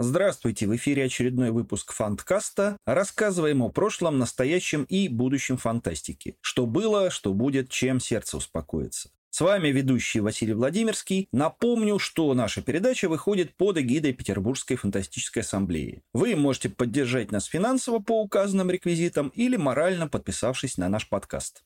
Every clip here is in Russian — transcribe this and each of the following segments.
Здравствуйте, в эфире очередной выпуск Фанткаста. Рассказываем о прошлом, настоящем и будущем фантастики. Что было, что будет, чем сердце успокоится. С вами ведущий Василий Владимирский. Напомню, что наша передача выходит под эгидой Петербургской фантастической ассамблеи. Вы можете поддержать нас финансово по указанным реквизитам или морально подписавшись на наш подкаст.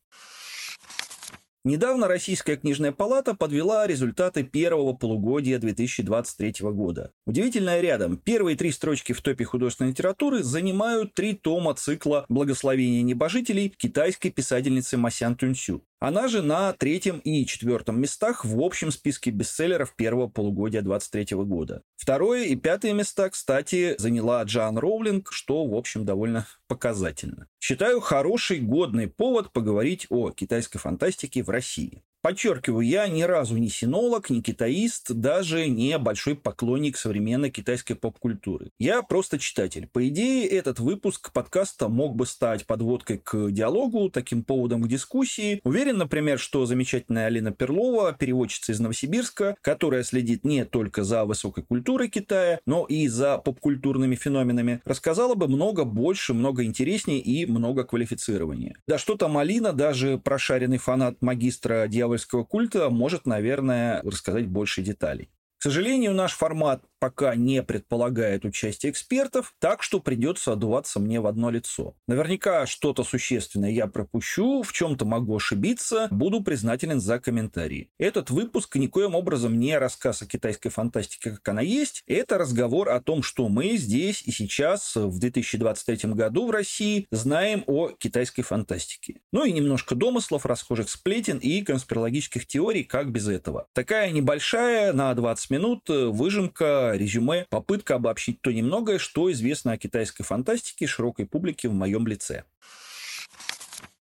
Недавно Российская книжная палата подвела результаты первого полугодия 2023 года. Удивительное рядом. Первые три строчки в топе художественной литературы занимают три тома цикла «Благословение небожителей» китайской писательницы Масян Тюнсю. Она же на третьем и четвертом местах в общем списке бестселлеров первого полугодия 2023 года. Второе и пятое места, кстати, заняла Джан Роулинг, что, в общем, довольно показательно. Считаю хороший, годный повод поговорить о китайской фантастике в России. Подчеркиваю, я ни разу не синолог, не китаист, даже не большой поклонник современной китайской поп-культуры. Я просто читатель. По идее, этот выпуск подкаста мог бы стать подводкой к диалогу, таким поводом к дискуссии. Уверен, например, что замечательная Алина Перлова, переводчица из Новосибирска, которая следит не только за высокой культурой Китая, но и за поп-культурными феноменами, рассказала бы много больше, много интереснее и много квалифицированнее. Да что там Алина, даже прошаренный фанат магистра дьявола дьявольского культа может, наверное, рассказать больше деталей. К сожалению, наш формат пока не предполагает участие экспертов, так что придется отдуваться мне в одно лицо. Наверняка что-то существенное я пропущу, в чем-то могу ошибиться, буду признателен за комментарии. Этот выпуск никоим образом не рассказ о китайской фантастике, как она есть, это разговор о том, что мы здесь и сейчас, в 2023 году в России, знаем о китайской фантастике. Ну и немножко домыслов, расхожих сплетен и конспирологических теорий, как без этого. Такая небольшая, на 20 минут, выжимка резюме, попытка обобщить то немногое, что известно о китайской фантастике широкой публике в моем лице.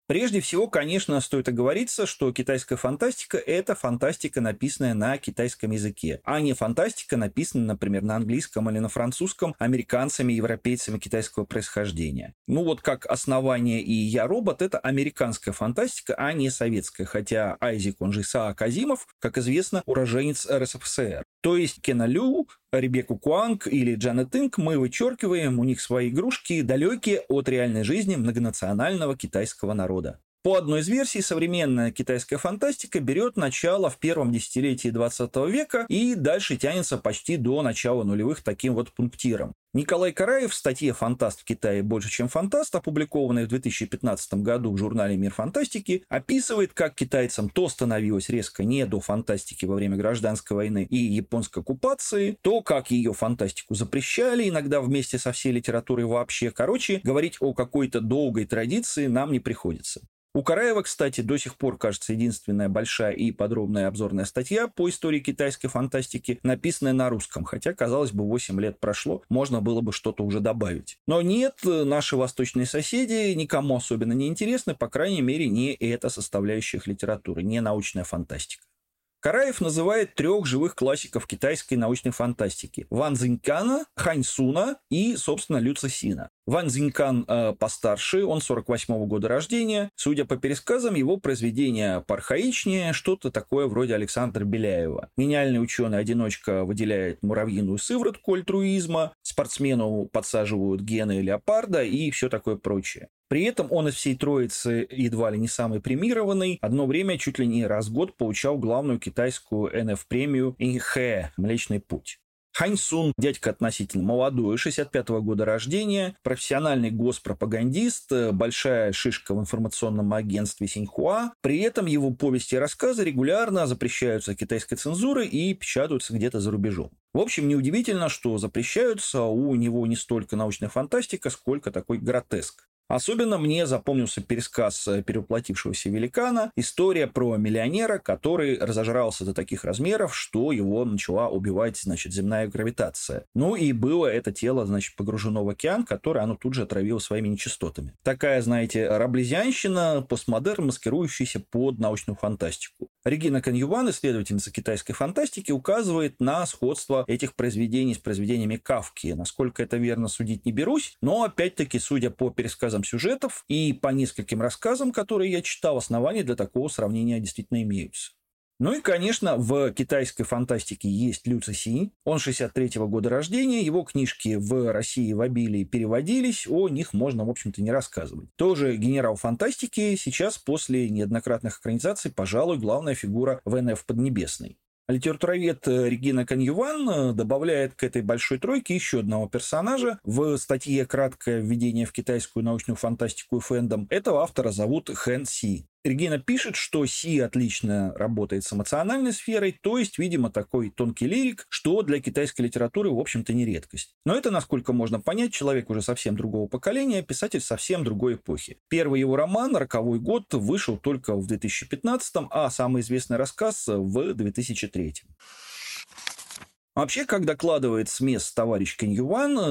Прежде всего, конечно, стоит оговориться, что китайская фантастика – это фантастика, написанная на китайском языке, а не фантастика, написанная, например, на английском или на французском американцами европейцами китайского происхождения. Ну вот как основание и «Я робот» – это американская фантастика, а не советская, хотя Айзек, он же Исаак Азимов, как известно, уроженец РСФСР. То есть Кена Лю, Ребекку Куанг или Джанет Инк мы вычеркиваем, у них свои игрушки, далекие от реальной жизни многонационального китайского народа. По одной из версий, современная китайская фантастика берет начало в первом десятилетии 20 века и дальше тянется почти до начала нулевых таким вот пунктиром. Николай Караев в статье «Фантаст в Китае больше, чем фантаст», опубликованной в 2015 году в журнале «Мир фантастики», описывает, как китайцам то становилось резко не до фантастики во время гражданской войны и японской оккупации, то как ее фантастику запрещали, иногда вместе со всей литературой вообще. Короче, говорить о какой-то долгой традиции нам не приходится. У Караева, кстати, до сих пор, кажется, единственная большая и подробная обзорная статья по истории китайской фантастики, написанная на русском, хотя, казалось бы, 8 лет прошло, можно было бы что-то уже добавить. Но нет, наши восточные соседи никому особенно не интересны, по крайней мере, не эта составляющая их литературы, не научная фантастика. Караев называет трех живых классиков китайской научной фантастики. Ван Цзинькана, Хань Суна и, собственно, Лю Цисина. Ван Цзинькан э, постарше, он 48 -го года рождения. Судя по пересказам, его произведения пархаичнее, что-то такое вроде Александра Беляева. Гениальный ученый-одиночка выделяет муравьиную сыворотку альтруизма, спортсмену подсаживают гены леопарда и все такое прочее. При этом он из всей троицы едва ли не самый премированный. Одно время чуть ли не раз в год получал главную китайскую НФ-премию Инхэ «Млечный путь». Хань Сун, дядька относительно молодой, 65 -го года рождения, профессиональный госпропагандист, большая шишка в информационном агентстве Синьхуа. При этом его повести и рассказы регулярно запрещаются китайской цензурой и печатаются где-то за рубежом. В общем, неудивительно, что запрещаются, у него не столько научная фантастика, сколько такой гротеск. Особенно мне запомнился пересказ э, перевоплотившегося великана, история про миллионера, который разожрался до таких размеров, что его начала убивать, значит, земная гравитация. Ну и было это тело, значит, погружено в океан, который оно тут же отравило своими нечистотами. Такая, знаете, раблезианщина, постмодерн, маскирующийся под научную фантастику. Регина Каньюван, исследовательница китайской фантастики, указывает на сходство этих произведений с произведениями Кавки. Насколько это верно, судить не берусь, но, опять-таки, судя по пересказам сюжетов и по нескольким рассказам, которые я читал, основания для такого сравнения действительно имеются. Ну и, конечно, в китайской фантастике есть Лю Ци. Он 63-го года рождения, его книжки в России в обилии переводились, о них можно, в общем-то, не рассказывать. Тоже генерал фантастики сейчас после неоднократных экранизаций, пожалуй, главная фигура ВНФ Поднебесной. Литературовед э, Регина Каньюван э, добавляет к этой большой тройке еще одного персонажа. В статье «Краткое введение в китайскую научную фантастику и фэндом» этого автора зовут Хэн Си. Регина пишет, что Си отлично работает с эмоциональной сферой, то есть, видимо, такой тонкий лирик, что для китайской литературы, в общем-то, не редкость. Но это, насколько можно понять, человек уже совсем другого поколения, писатель совсем другой эпохи. Первый его роман «Роковой год» вышел только в 2015, а самый известный рассказ в 2003. Вообще, как докладывает смес товарищ Кинь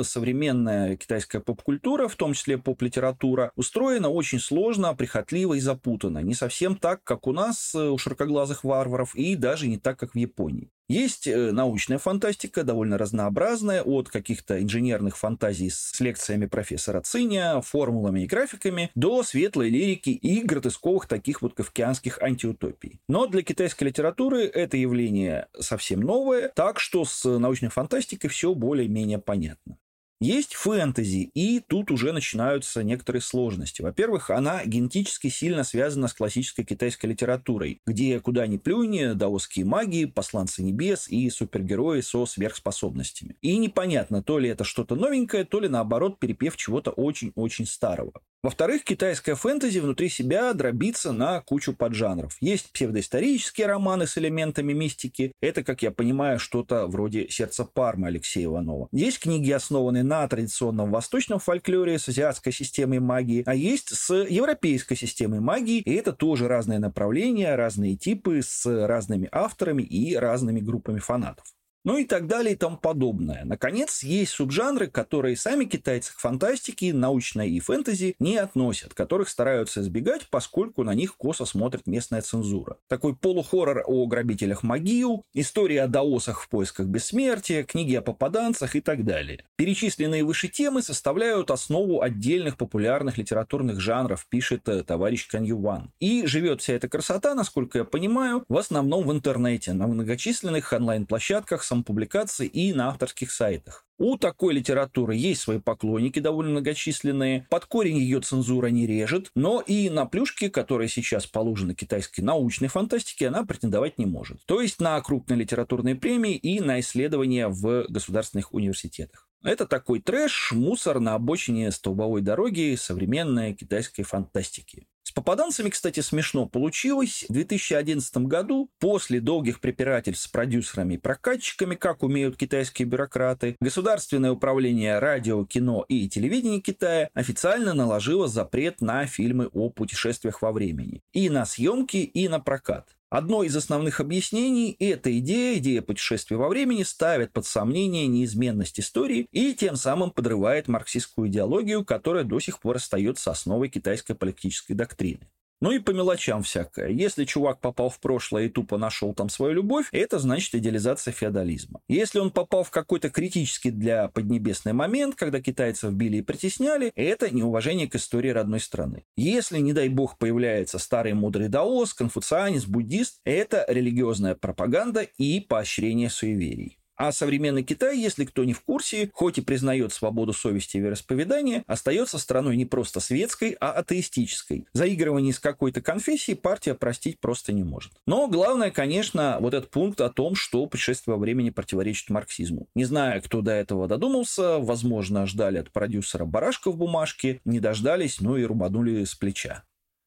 современная китайская поп-культура, в том числе поп-литература, устроена очень сложно, прихотливо и запутанно. Не совсем так, как у нас, э, у широкоглазых варваров, и даже не так, как в Японии. Есть э, научная фантастика, довольно разнообразная, от каких-то инженерных фантазий с лекциями профессора Циня, формулами и графиками, до светлой лирики и гротесковых таких вот кавкианских антиутопий. Но для китайской литературы это явление совсем новое, так что с научной фантастикой все более-менее понятно. Есть фэнтези, и тут уже начинаются некоторые сложности. Во-первых, она генетически сильно связана с классической китайской литературой, где куда ни плюнь, даосские маги, посланцы небес и супергерои со сверхспособностями. И непонятно, то ли это что-то новенькое, то ли наоборот перепев чего-то очень-очень старого. Во-вторых, китайская фэнтези внутри себя дробится на кучу поджанров. Есть псевдоисторические романы с элементами мистики. Это, как я понимаю, что-то вроде «Сердца Пармы» Алексея Иванова. Есть книги, основанные на традиционном восточном фольклоре с азиатской системой магии, а есть с европейской системой магии. И это тоже разные направления, разные типы с разными авторами и разными группами фанатов ну и так далее и тому подобное. Наконец, есть субжанры, которые сами китайцы к фантастике, научной и фэнтези не относят, которых стараются избегать, поскольку на них косо смотрит местная цензура. Такой полухоррор о грабителях Магию, история о даосах в поисках бессмертия, книги о попаданцах и так далее. Перечисленные выше темы составляют основу отдельных популярных литературных жанров, пишет э, товарищ Каньюван. И живет вся эта красота, насколько я понимаю, в основном в интернете, на многочисленных онлайн-площадках самопубликаций и на авторских сайтах. У такой литературы есть свои поклонники довольно многочисленные. Под корень ее цензура не режет, но и на плюшки, которые сейчас положены китайской научной фантастике, она претендовать не может. То есть на крупные литературные премии и на исследования в государственных университетах. Это такой трэш, мусор на обочине столбовой дороги современной китайской фантастики попаданцами, кстати, смешно получилось. В 2011 году, после долгих препирательств с продюсерами и прокатчиками, как умеют китайские бюрократы, Государственное управление радио, кино и телевидения Китая официально наложило запрет на фильмы о путешествиях во времени. И на съемки, и на прокат. Одно из основных объяснений – эта идея, идея путешествия во времени, ставит под сомнение неизменность истории и тем самым подрывает марксистскую идеологию, которая до сих пор остается основой китайской политической доктрины. Ну и по мелочам всякое. Если чувак попал в прошлое и тупо нашел там свою любовь, это значит идеализация феодализма. Если он попал в какой-то критический для Поднебесный момент, когда китайцев били и притесняли, это неуважение к истории родной страны. Если, не дай бог, появляется старый мудрый даос, конфуцианец, буддист, это религиозная пропаганда и поощрение суеверий. А современный Китай, если кто не в курсе, хоть и признает свободу совести и вероисповедания, остается страной не просто светской, а атеистической. Заигрывание с какой-то конфессией партия простить просто не может. Но главное, конечно, вот этот пункт о том, что путешествие во времени противоречит марксизму. Не знаю, кто до этого додумался, возможно, ждали от продюсера барашка в бумажке, не дождались, ну и рубанули с плеча.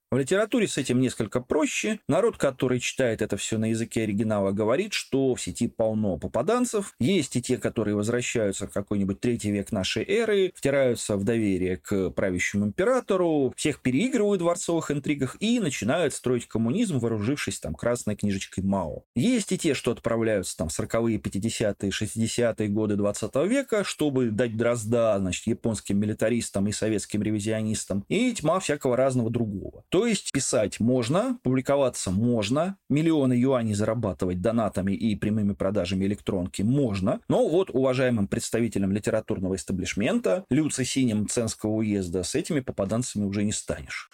В литературе с этим несколько проще. Народ, который читает это все на языке оригинала, говорит, что в сети полно попаданцев. Есть и те, которые возвращаются в какой-нибудь третий век нашей эры, втираются в доверие к правящему императору, всех переигрывают в дворцовых интригах и начинают строить коммунизм, вооружившись там красной книжечкой Мао. Есть и те, что отправляются там в 40-е, 50-е, 60-е годы 20 века, чтобы дать дрозда, значит, японским милитаристам и советским ревизионистам, и тьма всякого разного другого. То есть писать можно, публиковаться можно, миллионы юаней зарабатывать донатами и прямыми продажами электронки можно, но вот уважаемым представителям литературного истеблишмента, Люци Синим Ценского уезда, с этими попаданцами уже не станешь.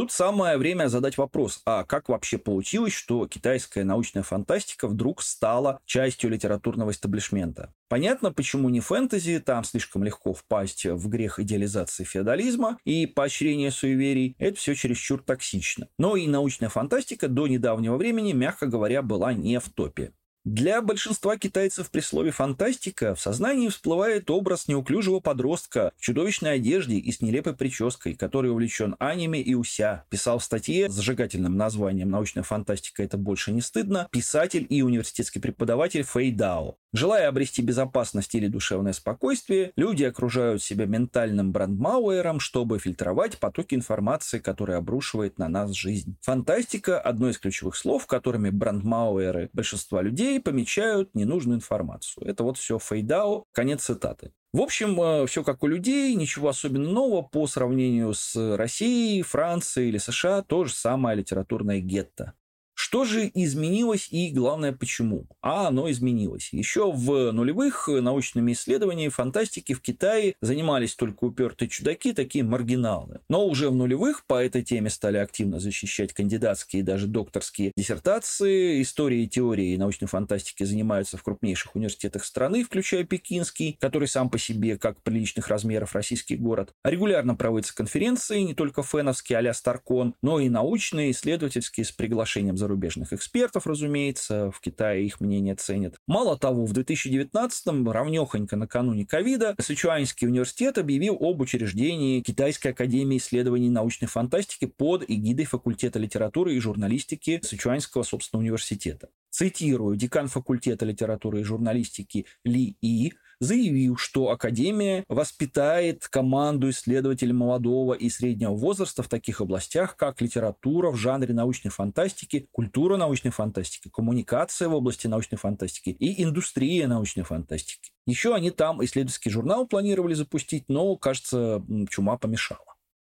Тут самое время задать вопрос, а как вообще получилось, что китайская научная фантастика вдруг стала частью литературного истеблишмента? Понятно, почему не фэнтези, там слишком легко впасть в грех идеализации феодализма и поощрения суеверий, это все чересчур токсично. Но и научная фантастика до недавнего времени, мягко говоря, была не в топе. Для большинства китайцев при слове «фантастика» в сознании всплывает образ неуклюжего подростка в чудовищной одежде и с нелепой прической, который увлечен аниме и уся. Писал в статье с зажигательным названием «Научная фантастика – это больше не стыдно» писатель и университетский преподаватель Фэй Дао. Желая обрести безопасность или душевное спокойствие, люди окружают себя ментальным брандмауэром, чтобы фильтровать потоки информации, которые обрушивает на нас жизнь. Фантастика – одно из ключевых слов, которыми брандмауэры большинства людей помечают ненужную информацию. Это вот все фейдао, конец цитаты. В общем, э, все как у людей, ничего особенно нового по сравнению с Россией, Францией или США, то же самое литературное гетто. Что же изменилось и, главное, почему? А оно изменилось. Еще в нулевых научными исследованиями фантастики в Китае занимались только упертые чудаки, такие маргиналы. Но уже в нулевых по этой теме стали активно защищать кандидатские и даже докторские диссертации. Истории и теории научной фантастики занимаются в крупнейших университетах страны, включая Пекинский, который сам по себе как приличных размеров российский город. Регулярно проводятся конференции, не только феновские а-ля Старкон, но и научные, исследовательские с приглашением за зарубежных экспертов, разумеется, в Китае их мнение ценят. Мало того, в 2019-м, равнехонько накануне ковида, Сычуанский университет объявил об учреждении Китайской академии исследований научной фантастики под эгидой факультета литературы и журналистики Сычуанского, собственного университета. Цитирую, декан факультета литературы и журналистики Ли И заявил, что Академия воспитает команду исследователей молодого и среднего возраста в таких областях, как литература в жанре научной фантастики, культура научной фантастики, коммуникация в области научной фантастики и индустрия научной фантастики. Еще они там исследовательский журнал планировали запустить, но, кажется, чума помешала.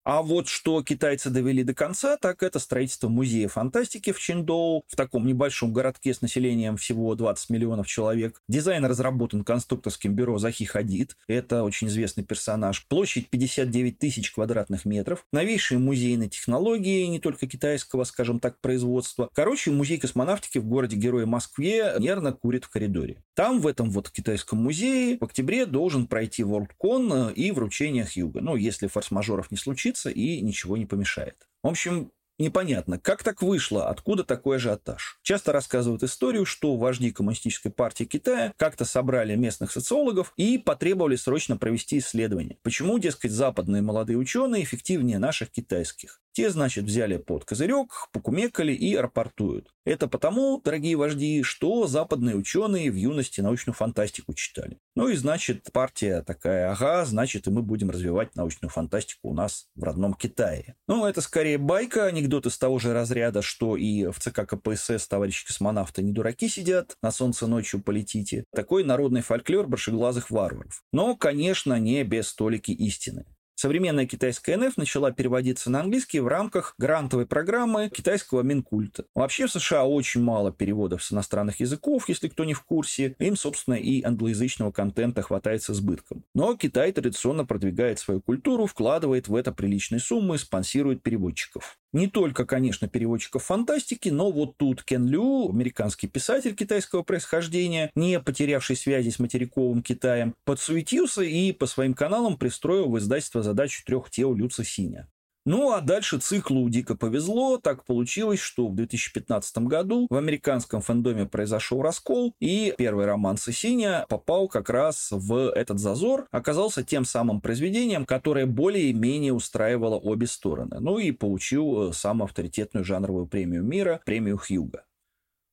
А вот что китайцы довели до конца, так это строительство музея фантастики в Чиндоу, в таком небольшом городке с населением всего 20 миллионов человек. Дизайн разработан конструкторским бюро Захи Хадид. Это очень известный персонаж. Площадь 59 тысяч квадратных метров. Новейшие музейные технологии, не только китайского, скажем так, производства. Короче, музей космонавтики в городе-герое Москве нервно курит в коридоре. Там, в этом вот китайском музее, в октябре должен пройти WorldCon и вручение Хьюга. Ну, если форс-мажоров не случится, случится и ничего не помешает. В общем, Непонятно, как так вышло, откуда такой ажиотаж. Часто рассказывают историю, что вожди коммунистической партии Китая как-то собрали местных социологов и потребовали срочно провести исследование. Почему, дескать, западные молодые ученые эффективнее наших китайских? Те, значит, взяли под козырек, покумекали и рапортуют. Это потому, дорогие вожди, что западные ученые в юности научную фантастику читали. Ну и, значит, партия такая, ага, значит, и мы будем развивать научную фантастику у нас в родном Китае. Ну, это скорее байка, анекдот из того же разряда, что и в ЦК КПСС товарищи космонавты не дураки сидят, на солнце ночью полетите. Такой народный фольклор большеглазых варваров. Но, конечно, не без столики истины. Современная китайская НФ начала переводиться на английский в рамках грантовой программы китайского Минкульта. Вообще в США очень мало переводов с иностранных языков, если кто не в курсе. Им, собственно, и англоязычного контента хватает с избытком. Но Китай традиционно продвигает свою культуру, вкладывает в это приличные суммы, спонсирует переводчиков. Не только, конечно, переводчиков фантастики, но вот тут Кен Лю, американский писатель китайского происхождения, не потерявший связи с материковым Китаем, подсуетился и по своим каналам пристроил в издательство задачу трех тел Люца Синя. Ну а дальше циклу дико повезло. Так получилось, что в 2015 году в американском фэндоме произошел раскол, и первый роман Сесиня попал как раз в этот зазор, оказался тем самым произведением, которое более-менее устраивало обе стороны. Ну и получил э, самую авторитетную жанровую премию мира, премию Хьюга.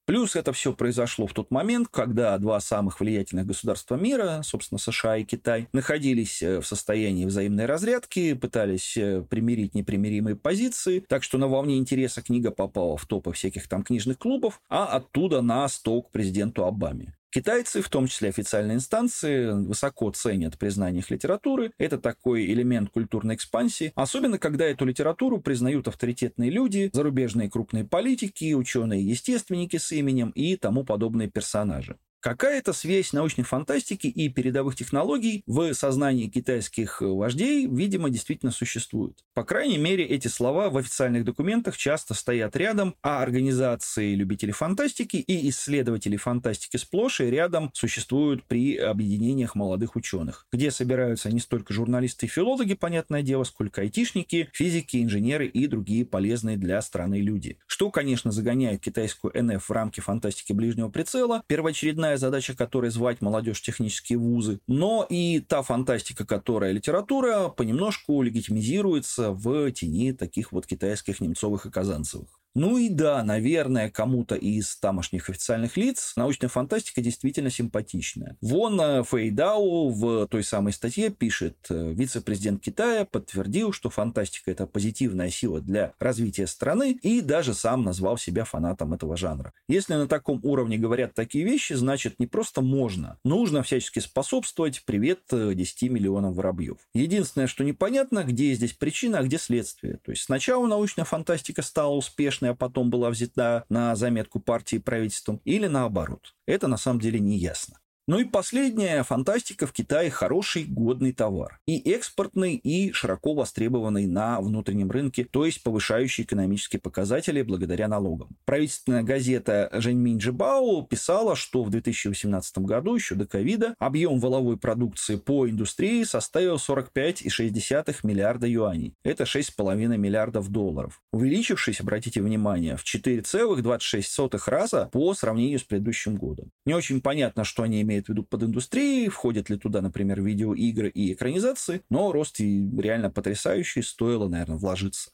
Плюс это все произошло в тот момент, когда два самых влиятельных государства мира, собственно, США и Китай, находились э, в состоянии взаимной разрядки, пытались э, примирить непримиримые позиции, так что на волне интереса книга попала в топы всяких там книжных клубов, а оттуда на стол президенту Обаме. Китайцы, в том числе официальные инстанции, высоко ценят признание их литературы. Это такой элемент культурной экспансии. Особенно, когда эту литературу признают авторитетные люди, зарубежные крупные политики, ученые-естественники с именем и тому подобные персонажи. Какая-то связь научной фантастики и передовых технологий в сознании китайских вождей, видимо, действительно существует. По крайней мере, эти слова в официальных документах часто стоят рядом, а организации любителей фантастики и исследователи фантастики сплошь и рядом существуют при объединениях молодых ученых, где собираются не столько журналисты и филологи, понятное дело, сколько айтишники, физики, инженеры и другие полезные для страны люди. Что, конечно, загоняет китайскую НФ в рамки фантастики ближнего прицела, первоочередная основная задача которой звать молодежь в технические вузы, но и та фантастика, которая литература, понемножку легитимизируется в тени таких вот китайских немцовых и казанцевых. Ну и да, наверное, кому-то из тамошних официальных лиц научная фантастика действительно симпатичная. Вон э, Фэй Дао в той самой статье пишет, э, вице-президент Китая подтвердил, что фантастика – это позитивная сила для развития страны и даже сам назвал себя фанатом этого жанра. Если на таком уровне говорят такие вещи, значит не просто можно, нужно всячески способствовать привет 10 э, миллионам воробьев. Единственное, что непонятно, где здесь причина, а где следствие. То есть сначала научная фантастика стала успешной, успешной, а потом была взята на заметку партии и правительством, или наоборот. Это на самом деле не ясно. Ну и последняя фантастика в Китае хороший, годный товар. И экспортный, и широко востребованный на внутреннем рынке, то есть повышающий экономические показатели благодаря налогам. Правительственная газета Женьминь Джибао писала, что в 2018 году, еще до ковида, объем воловой продукции по индустрии составил 45,6 миллиарда юаней. Это 6,5 миллиардов долларов. Увеличившись, обратите внимание, в 4,26 раза по сравнению с предыдущим годом. Не очень понятно, что они имеют имеет в виду под индустрией, входят ли туда, например, видеоигры и экранизации, но рост реально потрясающий, стоило, наверное, вложиться.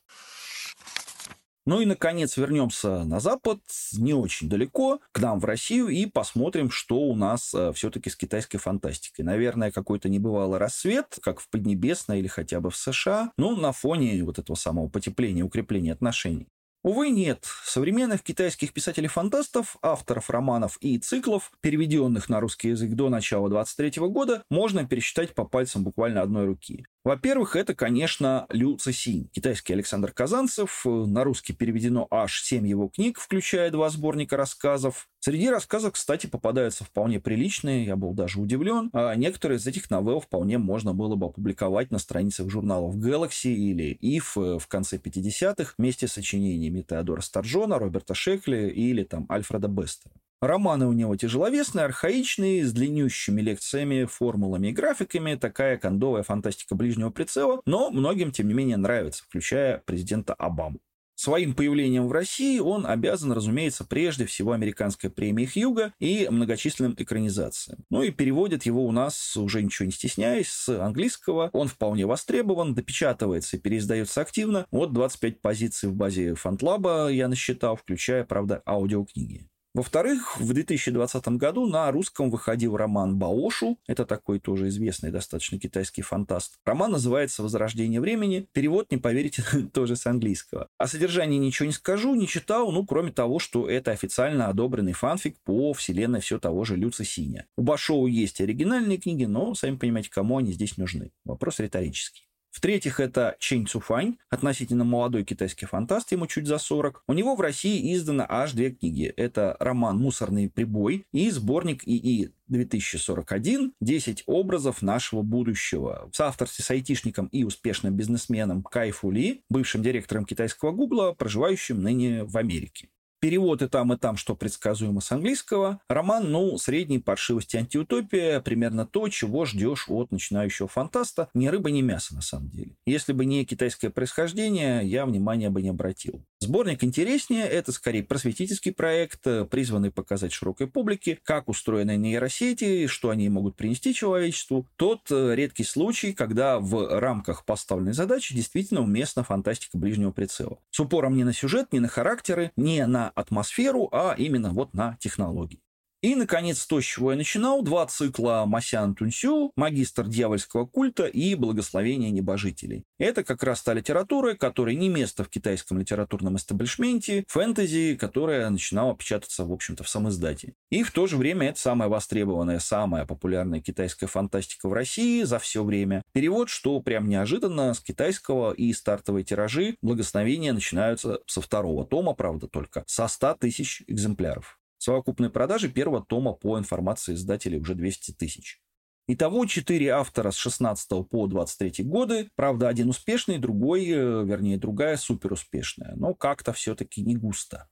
Ну и, наконец, вернемся на Запад, не очень далеко, к нам в Россию, и посмотрим, что у нас э, все-таки с китайской фантастикой. Наверное, какой-то небывалый рассвет, как в Поднебесной или хотя бы в США, ну, на фоне вот этого самого потепления, укрепления отношений. Увы, нет. Современных китайских писателей-фантастов, авторов романов и циклов, переведенных на русский язык до начала 23 года, можно пересчитать по пальцам буквально одной руки. Во-первых, это, конечно, Лю Цисинь, китайский Александр Казанцев. На русский переведено аж семь его книг, включая два сборника рассказов. Среди рассказов, кстати, попадаются вполне приличные, я был даже удивлен. А некоторые из этих новелл вполне можно было бы опубликовать на страницах журналов Galaxy или If в конце 50-х вместе с сочинениями Теодора Старджона, Роберта Шекли или там Альфреда Беста. Романы у него тяжеловесные, архаичные, с длиннющими лекциями, формулами и графиками, такая кондовая фантастика ближнего прицела, но многим, тем не менее, нравится, включая президента Обаму. Своим появлением в России он обязан, разумеется, прежде всего американской премией Хьюга и многочисленным экранизациям. Ну и переводит его у нас, уже ничего не стесняясь, с английского. Он вполне востребован, допечатывается и переиздается активно. Вот 25 позиций в базе Фантлаба я насчитал, включая, правда, аудиокниги. Во-вторых, в 2020 году на русском выходил роман Баошу. Это такой тоже известный достаточно китайский фантаст. Роман называется «Возрождение времени». Перевод, не поверите, тоже с английского. О содержании ничего не скажу, не читал, ну, кроме того, что это официально одобренный фанфик по вселенной все того же Люца Синя. У Башоу есть оригинальные книги, но, сами понимаете, кому они здесь нужны. Вопрос риторический. В-третьих, это Чэнь Цуфань, относительно молодой китайский фантаст, ему чуть за 40. У него в России издано аж две книги. Это роман «Мусорный прибой» и сборник ИИ 2041 «10 образов нашего будущего» в соавторстве с айтишником и успешным бизнесменом Кай Фу Ли, бывшим директором китайского Гугла, проживающим ныне в Америке. Перевод и там, и там, что предсказуемо с английского. Роман, ну, средней паршивости антиутопия, примерно то, чего ждешь от начинающего фантаста. Ни рыба, ни мясо, на самом деле. Если бы не китайское происхождение, я внимания бы не обратил. Сборник интереснее, это скорее просветительский проект, призванный показать широкой публике, как устроены нейросети, что они могут принести человечеству. Тот э, редкий случай, когда в рамках поставленной задачи действительно уместна фантастика ближнего прицела. С упором не на сюжет, не на характеры, не на атмосферу, а именно вот на технологии. И, наконец, то, с чего я начинал, два цикла Масян Тунсю, магистр дьявольского культа и благословение небожителей. Это как раз та литература, которая не место в китайском литературном эстаблишменте, фэнтези, которая начинала печататься, в общем-то, в самоиздате. И в то же время это самая востребованная, самая популярная китайская фантастика в России за все время. Перевод, что прям неожиданно, с китайского и стартовые тиражи благословения начинаются со второго тома, правда, только, со 100 тысяч экземпляров. Совокупные продажи первого тома по информации издателей уже 200 тысяч. Итого четыре автора с 16 по 23 годы. Правда, один успешный, другой, э, вернее, другая суперуспешная. Но как-то все-таки не густо.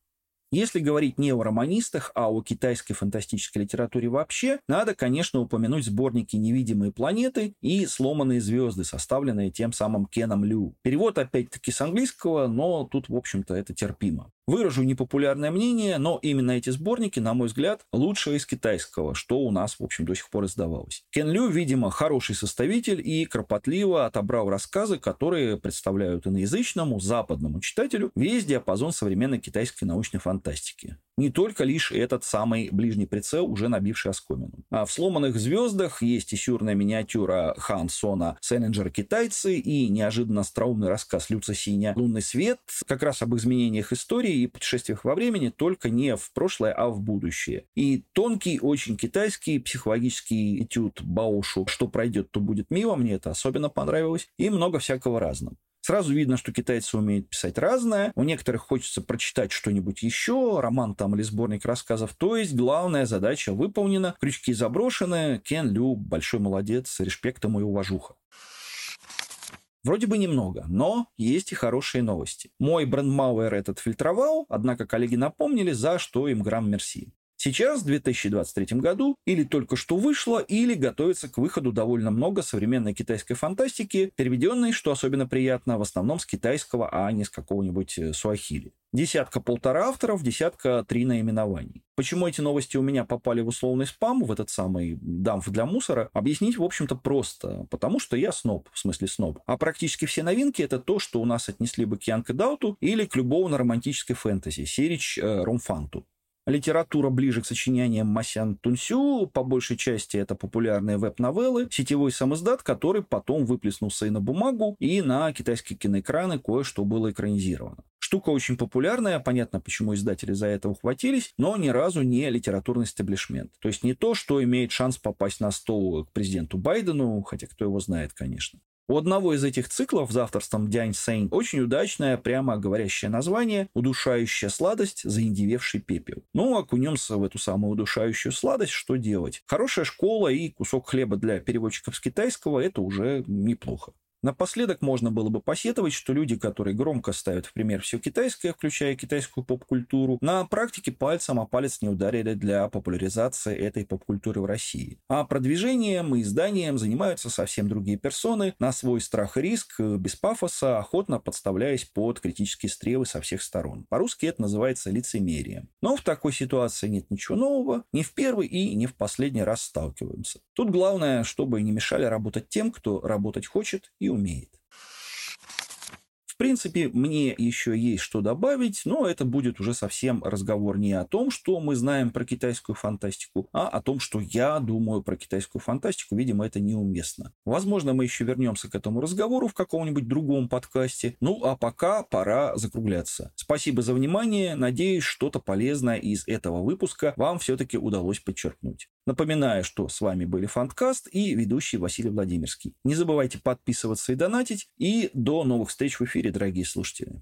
Если говорить не о романистах, а о китайской фантастической литературе вообще, надо, конечно, упомянуть сборники «Невидимые планеты» и «Сломанные звезды», составленные тем самым Кеном Лю. Перевод, опять-таки, с английского, но тут, в общем-то, это терпимо. Выражу непопулярное мнение, но именно эти сборники, на мой взгляд, лучшие из китайского, что у нас, в общем, до сих пор издавалось. Кен Лю, видимо, хороший составитель и кропотливо отобрал рассказы, которые представляют иноязычному, западному читателю весь диапазон современной китайской научной фантастики не только лишь этот самый ближний прицел, уже набивший оскомину. А в «Сломанных звездах» есть и сюрная миниатюра Хан Сона «Селлинджер китайцы» и неожиданно остроумный рассказ Люца Синя «Лунный свет», как раз об изменениях истории и путешествиях во времени, только не в прошлое, а в будущее. И тонкий, очень китайский психологический этюд Баушу «Что пройдет, то будет мило», мне это особенно понравилось, и много всякого разного. Сразу видно, что китайцы умеют писать разное. У некоторых хочется прочитать что-нибудь еще, роман там или сборник рассказов. То есть главная задача выполнена, крючки заброшены. Кен Лю большой молодец, респектом и уважуха. Вроде бы немного, но есть и хорошие новости. Мой брендмауэр этот фильтровал, однако коллеги напомнили, за что им грамм мерси. Сейчас, в 2023 году, или только что вышло, или готовится к выходу довольно много современной китайской фантастики, переведенной, что особенно приятно, в основном с китайского, а не с какого-нибудь э, суахили. Десятка-полтора авторов, десятка-три наименований. Почему эти новости у меня попали в условный спам, в этот самый дамф для мусора, объяснить, в общем-то, просто. Потому что я сноб, в смысле сноб. А практически все новинки — это то, что у нас отнесли бы к Янка Дауту или к любовно-романтической фэнтези, Сирич э, Румфанту. Литература ближе к сочинениям Масян Тунсю, по большей части это популярные веб-новеллы, сетевой самоздат, который потом выплеснулся и на бумагу, и на китайские киноэкраны кое-что было экранизировано. Штука очень популярная, понятно, почему издатели за это ухватились, но ни разу не литературный стеблишмент. То есть не то, что имеет шанс попасть на стол к президенту Байдену, хотя кто его знает, конечно. У одного из этих циклов за авторством Дянь Сейн очень удачное, прямо говорящее название «Удушающая сладость, заиндевевший пепел». Ну, окунемся в эту самую удушающую сладость, что делать? Хорошая школа и кусок хлеба для переводчиков с китайского – это уже неплохо. Напоследок можно было бы посетовать, что люди, которые громко ставят в пример все китайское, включая китайскую поп-культуру, на практике пальцем о палец не ударили для популяризации этой поп-культуры в России. А продвижением и изданием занимаются совсем другие персоны, на свой страх и риск, без пафоса, охотно подставляясь под критические стрелы со всех сторон. По-русски это называется лицемерием. Но в такой ситуации нет ничего нового, ни в первый и не в последний раз сталкиваемся. Тут главное, чтобы не мешали работать тем, кто работать хочет и умеет. В принципе, мне еще есть что добавить, но это будет уже совсем разговор не о том, что мы знаем про китайскую фантастику, а о том, что я думаю про китайскую фантастику. Видимо, это неуместно. Возможно, мы еще вернемся к этому разговору в каком-нибудь другом подкасте. Ну, а пока пора закругляться. Спасибо за внимание. Надеюсь, что-то полезное из этого выпуска вам все-таки удалось подчеркнуть. Напоминаю, что с вами были Фанткаст и ведущий Василий Владимирский. Не забывайте подписываться и донатить. И до новых встреч в эфире, дорогие слушатели.